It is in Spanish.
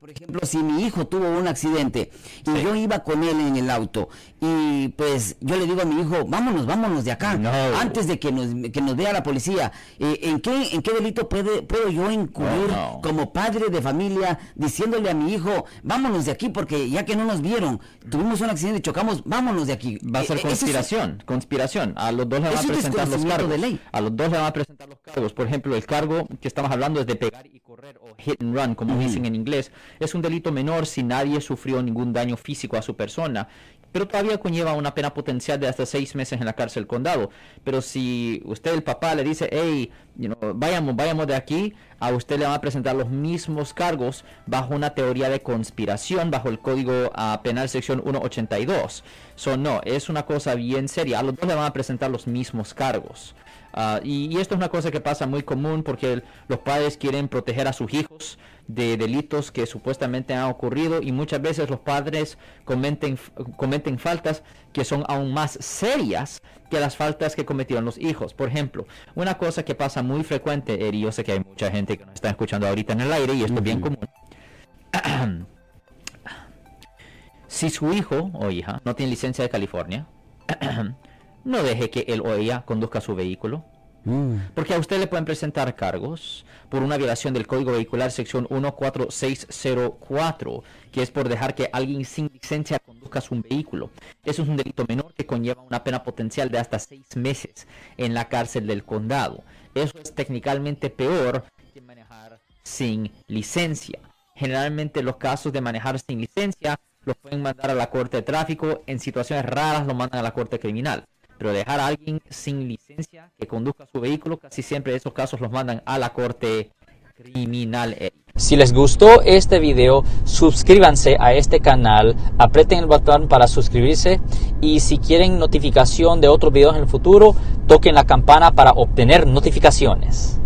Por ejemplo, si mi hijo tuvo un accidente y yo iba con él en el auto y pues yo le digo a mi hijo, vámonos, vámonos de acá, antes de que nos, que nos vea la policía, eh, ¿en, qué, ¿en qué delito puede, puedo yo incurrir como padre de familia diciéndole a mi hijo, vámonos de aquí porque ya que no nos vieron, tuvimos un accidente y chocamos, vámonos de aquí? Va a ser eh, conspiración, conspiración. A los dos le van a presentar los cargos. De ley. A los dos le van a presentar los cargos. Por ejemplo, el cargo que estamos hablando es de pegar y correr o hit and run, como dicen en inglés es un delito menor si nadie sufrió ningún daño físico a su persona, pero todavía conlleva una pena potencial de hasta seis meses en la cárcel condado. Pero si usted, el papá, le dice, hey, vayamos, vayamos de aquí, a usted le van a presentar los mismos cargos bajo una teoría de conspiración, bajo el Código ah, Penal sección 182. So, no, es una cosa bien seria. A los dos le van a presentar los mismos cargos. Ah, y, esto es una cosa que pasa muy común porque los padres quieren proteger a sus hijos de delitos que supuestamente han ocurrido y muchas veces los padres cometen, cometen faltas que son aún más serias que las faltas que cometieron los hijos. Por ejemplo, una cosa que pasa muy frecuente, y yo sé que hay mucha gente que nos está escuchando ahorita en el aire y esto es bien común. si su hijo o hija no tiene licencia de California, no deje que él o ella conduzca su vehículo. Mm. Porque a usted le pueden presentar cargos por una violación del Código Vehicular sección 14604, que es por dejar que alguien sin licencia conduzca su vehículo. Eso es un delito menor que conlleva una pena potencial de hasta seis meses en la cárcel del condado. Eso es técnicamente peor que manejar sin licencia. Generalmente los casos de manejar sin licencia los pueden mandar a la corte de tráfico, en situaciones raras lo mandan a la corte criminal pero dejar a alguien sin licencia que conduzca su vehículo, casi siempre esos casos los mandan a la corte criminal. Si les gustó este video, suscríbanse a este canal, aprieten el botón para suscribirse y si quieren notificación de otros videos en el futuro, toquen la campana para obtener notificaciones.